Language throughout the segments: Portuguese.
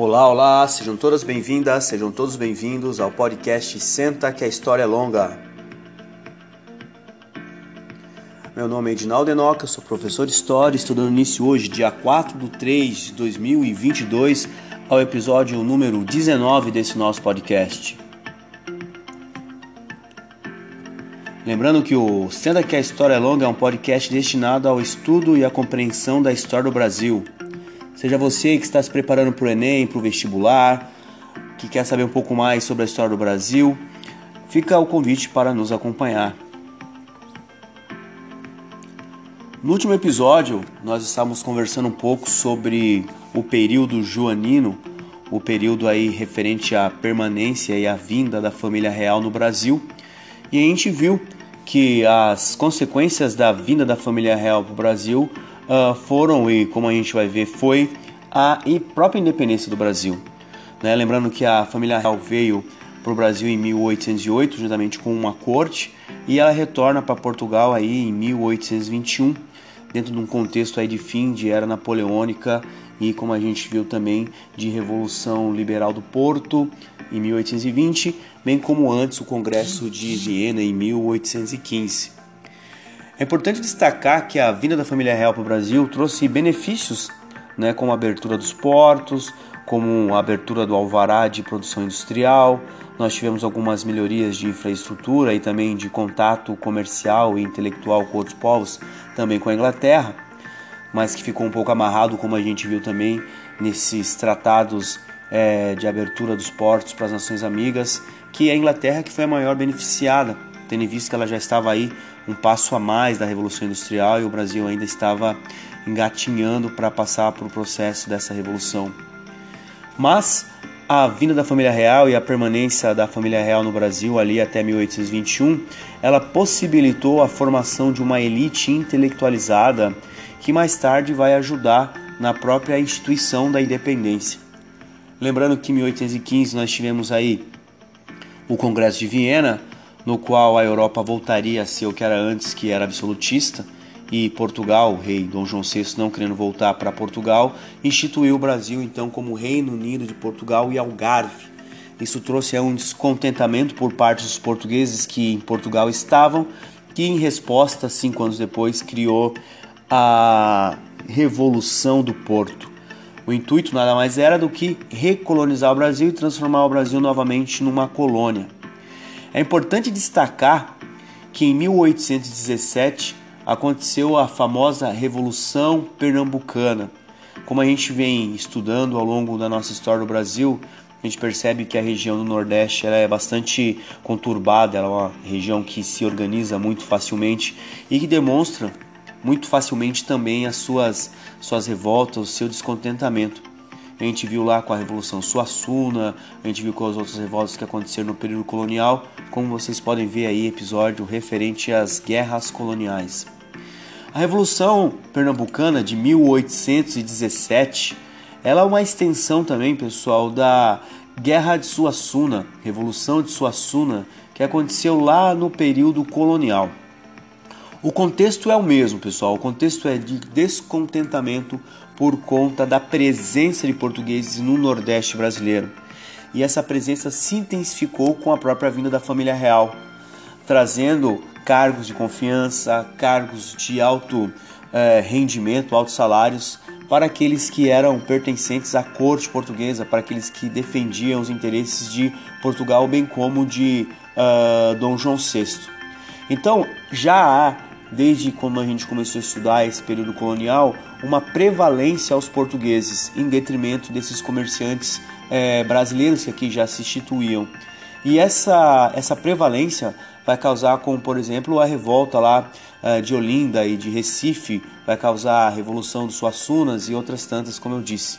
Olá, olá, sejam todas bem-vindas, sejam todos bem-vindos ao podcast Senta que a História é Longa. Meu nome é Edinaldo Enoca, sou professor de História, estudando início hoje, dia 4 de 3 de 2022, ao episódio número 19 desse nosso podcast. Lembrando que o Senta que a História é Longa é um podcast destinado ao estudo e à compreensão da história do Brasil. Seja você que está se preparando para o Enem, para o vestibular, que quer saber um pouco mais sobre a história do Brasil, fica o convite para nos acompanhar. No último episódio, nós estávamos conversando um pouco sobre o período joanino, o período aí referente à permanência e à vinda da família real no Brasil, e a gente viu que as consequências da vinda da família real para o Brasil uh, foram, e como a gente vai ver, foi a própria independência do Brasil. Né? Lembrando que a família real veio para o Brasil em 1808, juntamente com uma corte, e ela retorna para Portugal aí em 1821, dentro de um contexto aí de fim de era napoleônica e como a gente viu também de revolução liberal do Porto em 1820, bem como antes o Congresso de Viena em 1815. É importante destacar que a vinda da família real para o Brasil trouxe benefícios, né, como a abertura dos portos, como a abertura do alvará de produção industrial. Nós tivemos algumas melhorias de infraestrutura e também de contato comercial e intelectual com outros povos, também com a Inglaterra, mas que ficou um pouco amarrado, como a gente viu também nesses tratados é, de abertura dos portos para as nações amigas, que é a Inglaterra que foi a maior beneficiada, tendo visto que ela já estava aí um passo a mais da Revolução Industrial e o Brasil ainda estava engatinhando para passar para o processo dessa revolução. Mas a vinda da família real e a permanência da família real no Brasil ali até 1821, ela possibilitou a formação de uma elite intelectualizada que mais tarde vai ajudar na própria instituição da independência. Lembrando que em 1815 nós tivemos aí o Congresso de Viena, no qual a Europa voltaria a ser o que era antes, que era absolutista, e Portugal, o rei Dom João VI, não querendo voltar para Portugal, instituiu o Brasil então como Reino Unido de Portugal e Algarve. Isso trouxe um descontentamento por parte dos portugueses que em Portugal estavam, que em resposta, cinco anos depois, criou a Revolução do Porto. O intuito nada mais era do que recolonizar o Brasil e transformar o Brasil novamente numa colônia. É importante destacar que em 1817 aconteceu a famosa Revolução Pernambucana. Como a gente vem estudando ao longo da nossa história do Brasil, a gente percebe que a região do Nordeste ela é bastante conturbada, ela é uma região que se organiza muito facilmente e que demonstra muito facilmente também as suas, suas revoltas, o seu descontentamento. A gente viu lá com a Revolução Suassuna, a gente viu com as outras revoltas que aconteceram no período colonial, como vocês podem ver aí episódio referente às guerras coloniais. A Revolução Pernambucana de 1817, ela é uma extensão também, pessoal, da Guerra de Suassuna, Revolução de Suassuna, que aconteceu lá no período colonial. O contexto é o mesmo, pessoal. O contexto é de descontentamento por conta da presença de portugueses no Nordeste brasileiro. E essa presença se intensificou com a própria vinda da família real, trazendo cargos de confiança, cargos de alto eh, rendimento, altos salários para aqueles que eram pertencentes à corte portuguesa, para aqueles que defendiam os interesses de Portugal, bem como de uh, Dom João VI. Então já há desde quando a gente começou a estudar esse período colonial, uma prevalência aos portugueses em detrimento desses comerciantes é, brasileiros que aqui já se instituíam. E essa, essa prevalência vai causar, como por exemplo, a revolta lá é, de Olinda e de Recife, vai causar a Revolução dos Suassunas e outras tantas, como eu disse.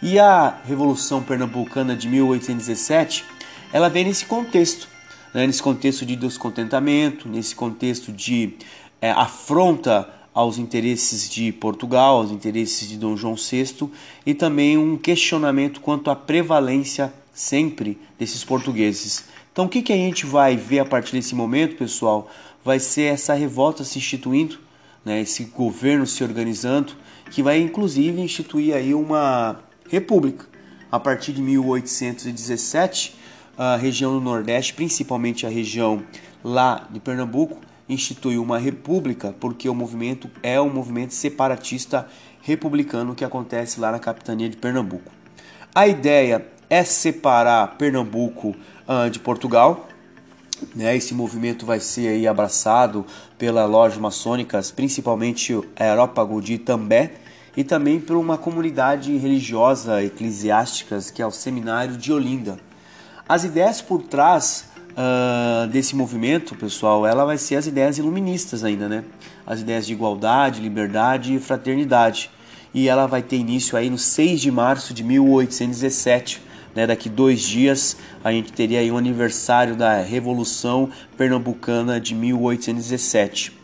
E a Revolução Pernambucana de 1817, ela vem nesse contexto, né, nesse contexto de descontentamento, nesse contexto de é, afronta aos interesses de Portugal, aos interesses de Dom João VI e também um questionamento quanto à prevalência sempre desses portugueses. Então, o que, que a gente vai ver a partir desse momento, pessoal? Vai ser essa revolta se instituindo, né, esse governo se organizando, que vai inclusive instituir aí uma república, a partir de 1817, a região do Nordeste, principalmente a região lá de Pernambuco, instituiu uma república, porque o movimento é um movimento separatista republicano que acontece lá na capitania de Pernambuco. A ideia é separar Pernambuco uh, de Portugal. Né? Esse movimento vai ser aí abraçado pela loja maçônicas, principalmente Aerópago de Itambé, e também por uma comunidade religiosa eclesiástica que é o Seminário de Olinda. As ideias por trás uh, desse movimento, pessoal, ela vai ser as ideias iluministas ainda, né? As ideias de igualdade, liberdade e fraternidade. E ela vai ter início aí no 6 de março de 1817. Né, daqui dois dias a gente teria aí um aniversário da Revolução Pernambucana de 1817.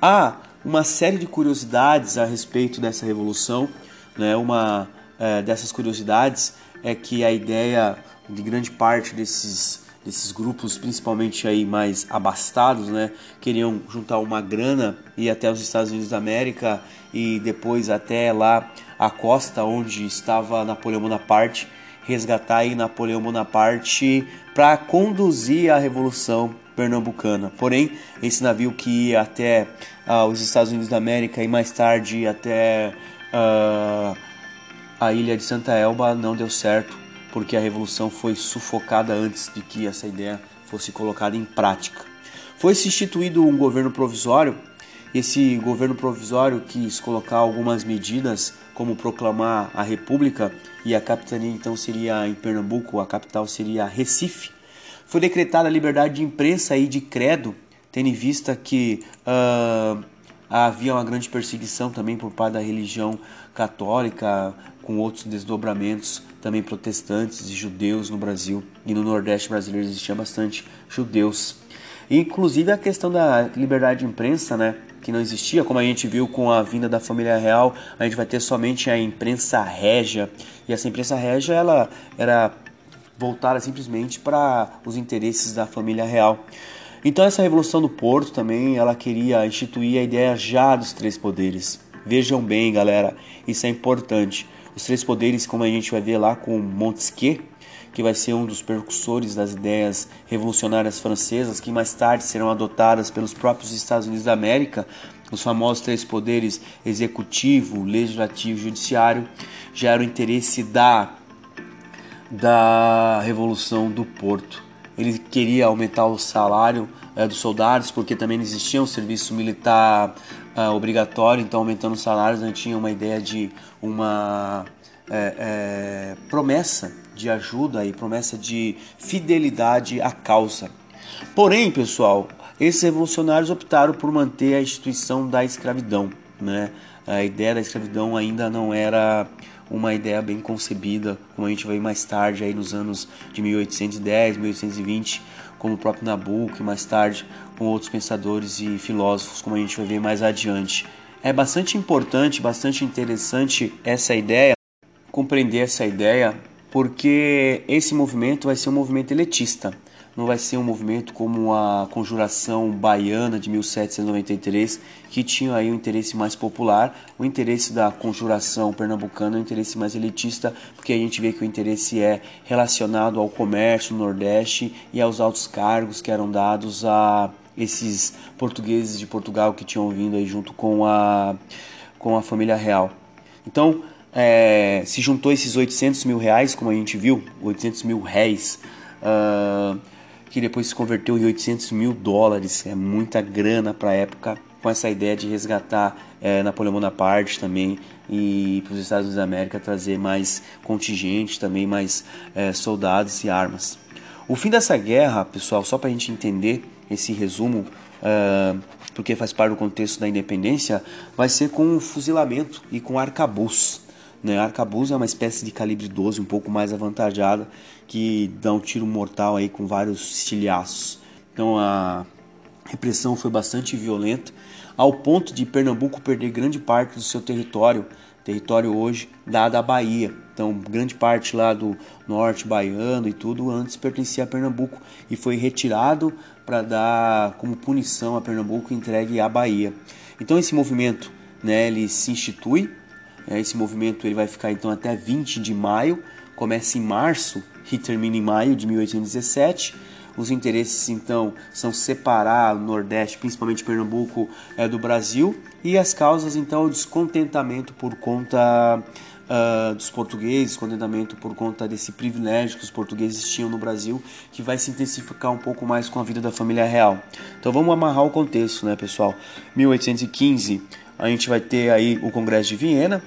Há uma série de curiosidades a respeito dessa revolução. Né, uma é, dessas curiosidades é que a ideia de grande parte desses desses grupos, principalmente aí mais abastados, né, queriam juntar uma grana e até os Estados Unidos da América e depois até lá a costa onde estava Napoleão Bonaparte, resgatar aí Napoleão Bonaparte para conduzir a revolução pernambucana. Porém, esse navio que ia até uh, os Estados Unidos da América e mais tarde até uh, a ilha de Santa Elba não deu certo porque a revolução foi sufocada antes de que essa ideia fosse colocada em prática. Foi se instituído um governo provisório. Esse governo provisório quis colocar algumas medidas, como proclamar a República, e a capitania então seria em Pernambuco, a capital seria Recife. Foi decretada a liberdade de imprensa e de credo, tendo em vista que uh, havia uma grande perseguição também por parte da religião católica, com outros desdobramentos também protestantes e judeus no Brasil e no Nordeste brasileiro existia bastante judeus. E, inclusive a questão da liberdade de imprensa, né, que não existia, como a gente viu com a vinda da família real, a gente vai ter somente a imprensa régia. E essa imprensa régia ela era voltada simplesmente para os interesses da família real. Então essa revolução do Porto também, ela queria instituir a ideia já dos três poderes. Vejam bem, galera, isso é importante. Os três poderes, como a gente vai ver lá com Montesquieu, que vai ser um dos percussores das ideias revolucionárias francesas, que mais tarde serão adotadas pelos próprios Estados Unidos da América, os famosos três poderes executivo, legislativo e judiciário, já era o interesse da, da Revolução do Porto. Ele queria aumentar o salário é, dos soldados, porque também não existia um serviço militar uh, obrigatório, então aumentando os salários, a gente tinha uma ideia de uma é, é, promessa de ajuda e promessa de fidelidade à causa. Porém, pessoal, esses revolucionários optaram por manter a instituição da escravidão. Né? A ideia da escravidão ainda não era uma ideia bem concebida, como a gente vai mais tarde, aí nos anos de 1810, 1820, como o próprio Nabucco e mais tarde com outros pensadores e filósofos, como a gente vai ver mais adiante. É bastante importante, bastante interessante essa ideia, compreender essa ideia, porque esse movimento vai ser um movimento elitista não vai ser um movimento como a Conjuração Baiana de 1793, que tinha aí um interesse mais popular. O interesse da Conjuração Pernambucana é um interesse mais elitista, porque a gente vê que o interesse é relacionado ao comércio no Nordeste e aos altos cargos que eram dados a esses portugueses de Portugal que tinham vindo aí junto com a, com a família real. Então, é, se juntou esses 800 mil reais, como a gente viu, 800 mil réis, uh, que depois se converteu em 800 mil dólares, é muita grana para a época, com essa ideia de resgatar é, Napoleão Bonaparte também e para os Estados Unidos da América trazer mais contingente, também mais é, soldados e armas. O fim dessa guerra, pessoal, só para a gente entender esse resumo, uh, porque faz parte do contexto da independência, vai ser com o fuzilamento e com arcabuz. Né? Arcabuz é uma espécie de calibre 12, um pouco mais avantajada, que dá um tiro mortal aí com vários estilhaços. Então a repressão foi bastante violenta, ao ponto de Pernambuco perder grande parte do seu território, território hoje dado à Bahia. Então, grande parte lá do norte baiano e tudo antes pertencia a Pernambuco e foi retirado para dar como punição a Pernambuco entregue à Bahia. Então, esse movimento, né, ele se institui. Esse movimento ele vai ficar então até 20 de maio começa em março e termina em maio de 1817. Os interesses então são separar o Nordeste, principalmente Pernambuco, é, do Brasil, e as causas então o descontentamento por conta uh, dos portugueses, contentamento por conta desse privilégio que os portugueses tinham no Brasil, que vai se intensificar um pouco mais com a vida da família real. Então vamos amarrar o contexto, né, pessoal? 1815 a gente vai ter aí o Congresso de Viena.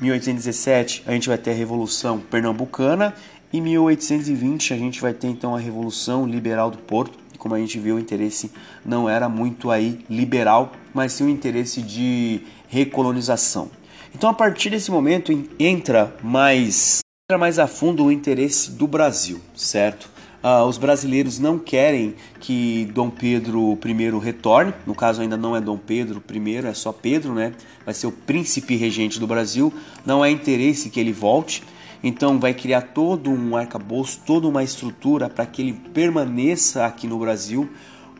1817 a gente vai ter a Revolução Pernambucana e 1820 a gente vai ter então a Revolução Liberal do Porto. Como a gente viu, o interesse não era muito aí liberal, mas sim o interesse de recolonização. Então, a partir desse momento, entra mais, entra mais a fundo o interesse do Brasil, certo? Uh, os brasileiros não querem que Dom Pedro I retorne, no caso ainda não é Dom Pedro I, é só Pedro, né? Vai ser o príncipe regente do Brasil, não há interesse que ele volte, então vai criar todo um arcabouço, toda uma estrutura para que ele permaneça aqui no Brasil,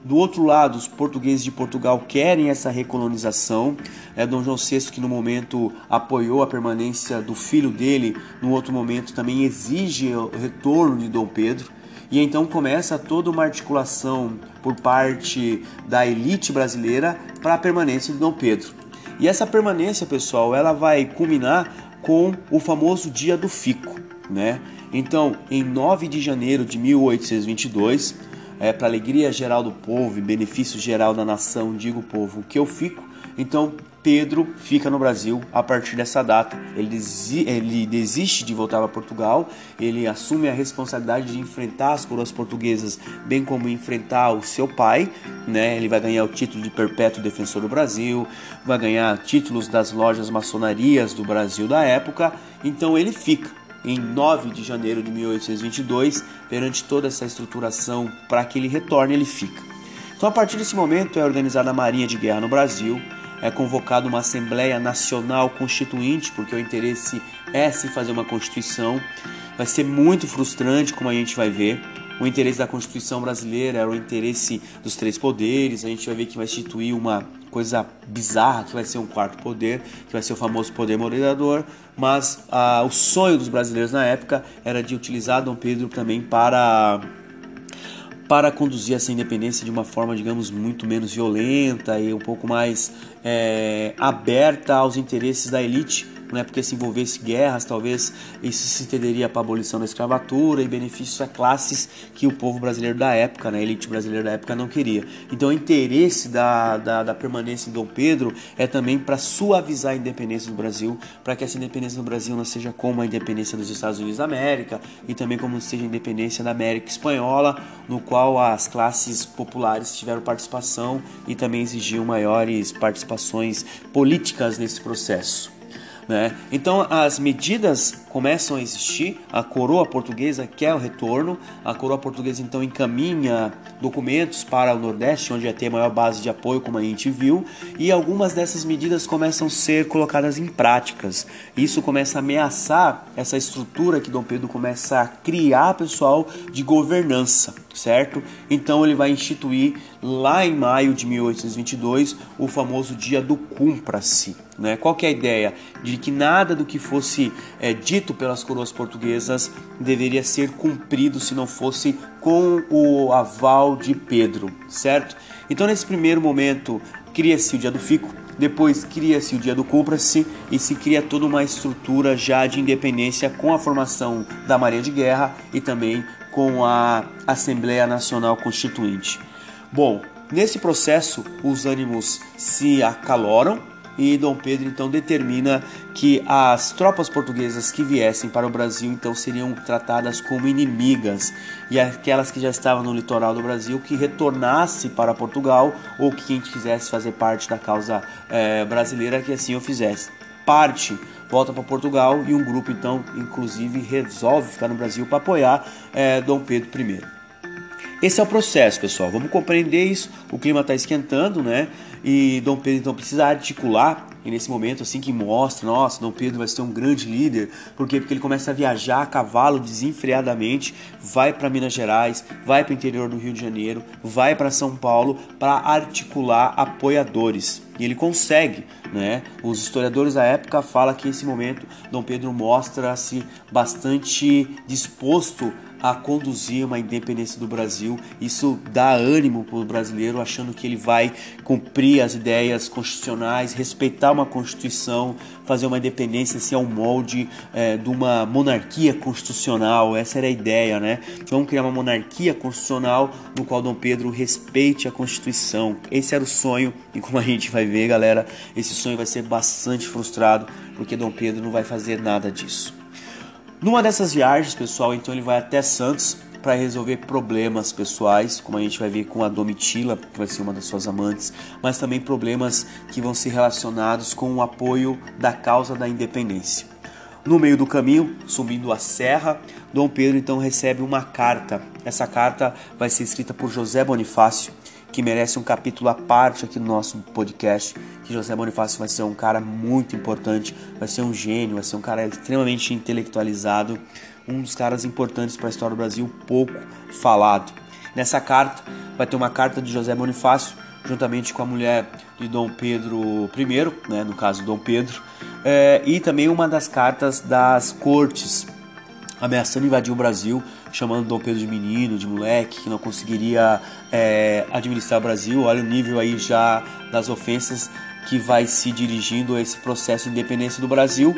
do outro lado, os portugueses de Portugal querem essa recolonização. É Dom João VI que no momento apoiou a permanência do filho dele, no outro momento também exige o retorno de Dom Pedro. E então começa toda uma articulação por parte da elite brasileira para a permanência de Dom Pedro. E essa permanência, pessoal, ela vai culminar com o famoso Dia do Fico, né? Então, em 9 de janeiro de 1822, é, para alegria geral do povo e benefício geral da nação, digo povo, que eu fico. Então Pedro fica no Brasil a partir dessa data. Ele, desi ele desiste de voltar para Portugal, ele assume a responsabilidade de enfrentar as coroas portuguesas, bem como enfrentar o seu pai. Né? Ele vai ganhar o título de perpétuo defensor do Brasil, vai ganhar títulos das lojas maçonarias do Brasil da época. Então ele fica em 9 de janeiro de 1822, perante toda essa estruturação para que ele retorne, ele fica. Então, a partir desse momento, é organizada a Marinha de Guerra no Brasil, é convocada uma Assembleia Nacional Constituinte, porque o interesse é se fazer uma Constituição. Vai ser muito frustrante, como a gente vai ver. O interesse da Constituição brasileira era o interesse dos três poderes. A gente vai ver que vai instituir uma coisa bizarra que vai ser um quarto poder, que vai ser o famoso poder moderador, mas ah, o sonho dos brasileiros na época era de utilizar Dom Pedro também para para conduzir essa independência de uma forma, digamos, muito menos violenta e um pouco mais é, aberta aos interesses da elite né, porque se envolvesse guerras, talvez isso se estenderia para a abolição da escravatura e benefícios a classes que o povo brasileiro da época, né, a elite brasileira da época não queria. Então o interesse da, da, da permanência em Dom Pedro é também para suavizar a independência do Brasil, para que essa independência do Brasil não seja como a independência dos Estados Unidos da América e também como seja a independência da América Espanhola, no qual as classes populares tiveram participação e também exigiam maiores participações políticas nesse processo. Né? Então as medidas começam a existir, a coroa portuguesa quer o retorno, a coroa portuguesa então encaminha documentos para o Nordeste, onde ia ter maior base de apoio, como a gente viu, e algumas dessas medidas começam a ser colocadas em práticas. Isso começa a ameaçar essa estrutura que Dom Pedro começa a criar, pessoal, de governança, certo? Então ele vai instituir lá em maio de 1822 o famoso Dia do Cumpra-se né? Qual que é a ideia? De que nada do que fosse é, dito pelas coroas portuguesas deveria ser cumprido se não fosse com o aval de Pedro, certo? Então, nesse primeiro momento, cria-se o dia do fico, depois cria-se o dia do cumpra-se e se cria toda uma estrutura já de independência com a formação da Marinha de Guerra e também com a Assembleia Nacional Constituinte. Bom, nesse processo os ânimos se acaloram, e Dom Pedro então determina que as tropas portuguesas que viessem para o Brasil então seriam tratadas como inimigas e aquelas que já estavam no litoral do Brasil que retornasse para Portugal ou que quem quisesse fazer parte da causa é, brasileira que assim o fizesse. Parte volta para Portugal e um grupo então inclusive resolve ficar no Brasil para apoiar é, Dom Pedro I. Esse é o processo, pessoal. Vamos compreender isso. O clima está esquentando, né? E Dom Pedro então precisa articular e nesse momento assim que mostra, nossa, Dom Pedro vai ser um grande líder, por quê? Porque ele começa a viajar a cavalo desenfreadamente, vai para Minas Gerais, vai para o interior do Rio de Janeiro, vai para São Paulo para articular apoiadores. E ele consegue, né? Os historiadores da época falam que nesse momento Dom Pedro mostra-se bastante disposto a conduzir uma independência do Brasil. Isso dá ânimo para o brasileiro, achando que ele vai cumprir as ideias constitucionais, respeitar uma constituição, fazer uma independência assim, ao molde é, de uma monarquia constitucional. Essa era a ideia, né? Vamos criar uma monarquia constitucional no qual Dom Pedro respeite a Constituição. Esse era o sonho e como a gente vai ver, galera, esse sonho vai ser bastante frustrado porque Dom Pedro não vai fazer nada disso. Numa dessas viagens, pessoal, então ele vai até Santos para resolver problemas pessoais, como a gente vai ver com a Domitila, que vai ser uma das suas amantes, mas também problemas que vão ser relacionados com o apoio da causa da independência. No meio do caminho, subindo a serra, Dom Pedro então recebe uma carta. Essa carta vai ser escrita por José Bonifácio, que merece um capítulo à parte aqui no nosso podcast, que José Bonifácio vai ser um cara muito importante, vai ser um gênio, vai ser um cara extremamente intelectualizado, um dos caras importantes para a história do Brasil, pouco falado. Nessa carta vai ter uma carta de José Bonifácio, juntamente com a mulher de Dom Pedro I, né, no caso Dom Pedro, é, e também uma das cartas das cortes ameaçando invadir o Brasil, chamando Dom Pedro de menino, de moleque, que não conseguiria é, administrar o Brasil. Olha o nível aí já das ofensas que vai se dirigindo a esse processo de independência do Brasil.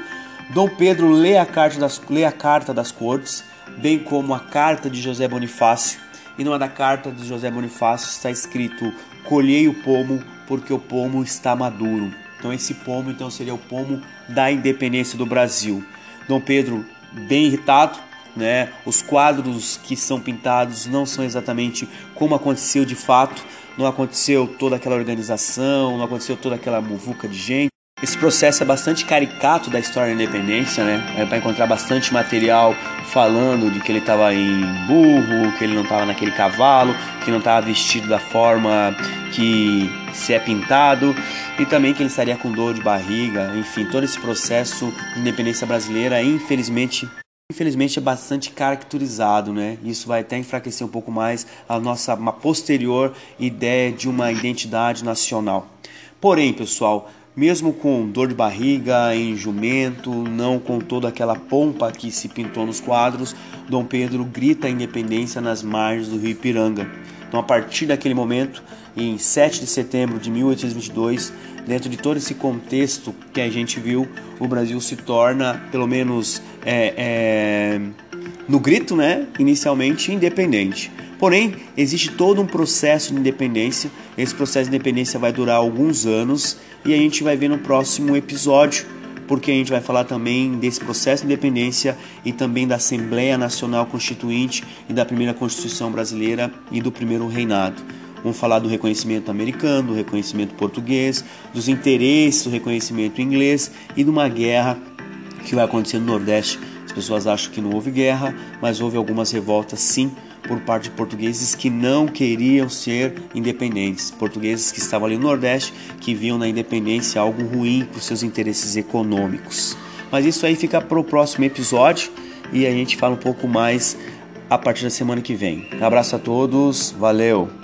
Dom Pedro lê a carta das, lê a carta das cortes, bem como a carta de José Bonifácio. E numa da carta de José Bonifácio está escrito: Colhei o pomo porque o pomo está maduro. Então esse pomo então seria o pomo da independência do Brasil. Dom Pedro bem irritado, né? Os quadros que são pintados não são exatamente como aconteceu de fato, não aconteceu toda aquela organização, não aconteceu toda aquela muvuca de gente. Esse processo é bastante caricato da história da independência, né? É para encontrar bastante material falando de que ele estava em burro, que ele não estava naquele cavalo, que não estava vestido da forma que se é pintado e também que ele estaria com dor de barriga. Enfim, todo esse processo de independência brasileira, infelizmente, infelizmente é bastante caracterizado, né? Isso vai até enfraquecer um pouco mais a nossa posterior ideia de uma identidade nacional. Porém, pessoal, mesmo com dor de barriga, em jumento, não com toda aquela pompa que se pintou nos quadros, Dom Pedro grita a independência nas margens do rio Ipiranga. Então, a partir daquele momento, em 7 de setembro de 1822, dentro de todo esse contexto que a gente viu, o Brasil se torna, pelo menos é, é, no grito, né, inicialmente independente. Porém, existe todo um processo de independência. Esse processo de independência vai durar alguns anos e a gente vai ver no próximo episódio, porque a gente vai falar também desse processo de independência e também da Assembleia Nacional Constituinte e da primeira Constituição brasileira e do primeiro reinado. Vamos falar do reconhecimento americano, do reconhecimento português, dos interesses do reconhecimento inglês e de uma guerra que vai acontecer no Nordeste. As pessoas acham que não houve guerra, mas houve algumas revoltas sim por parte de portugueses que não queriam ser independentes, portugueses que estavam ali no Nordeste, que viam na independência algo ruim para os seus interesses econômicos. Mas isso aí fica para o próximo episódio e a gente fala um pouco mais a partir da semana que vem. Um abraço a todos, valeu!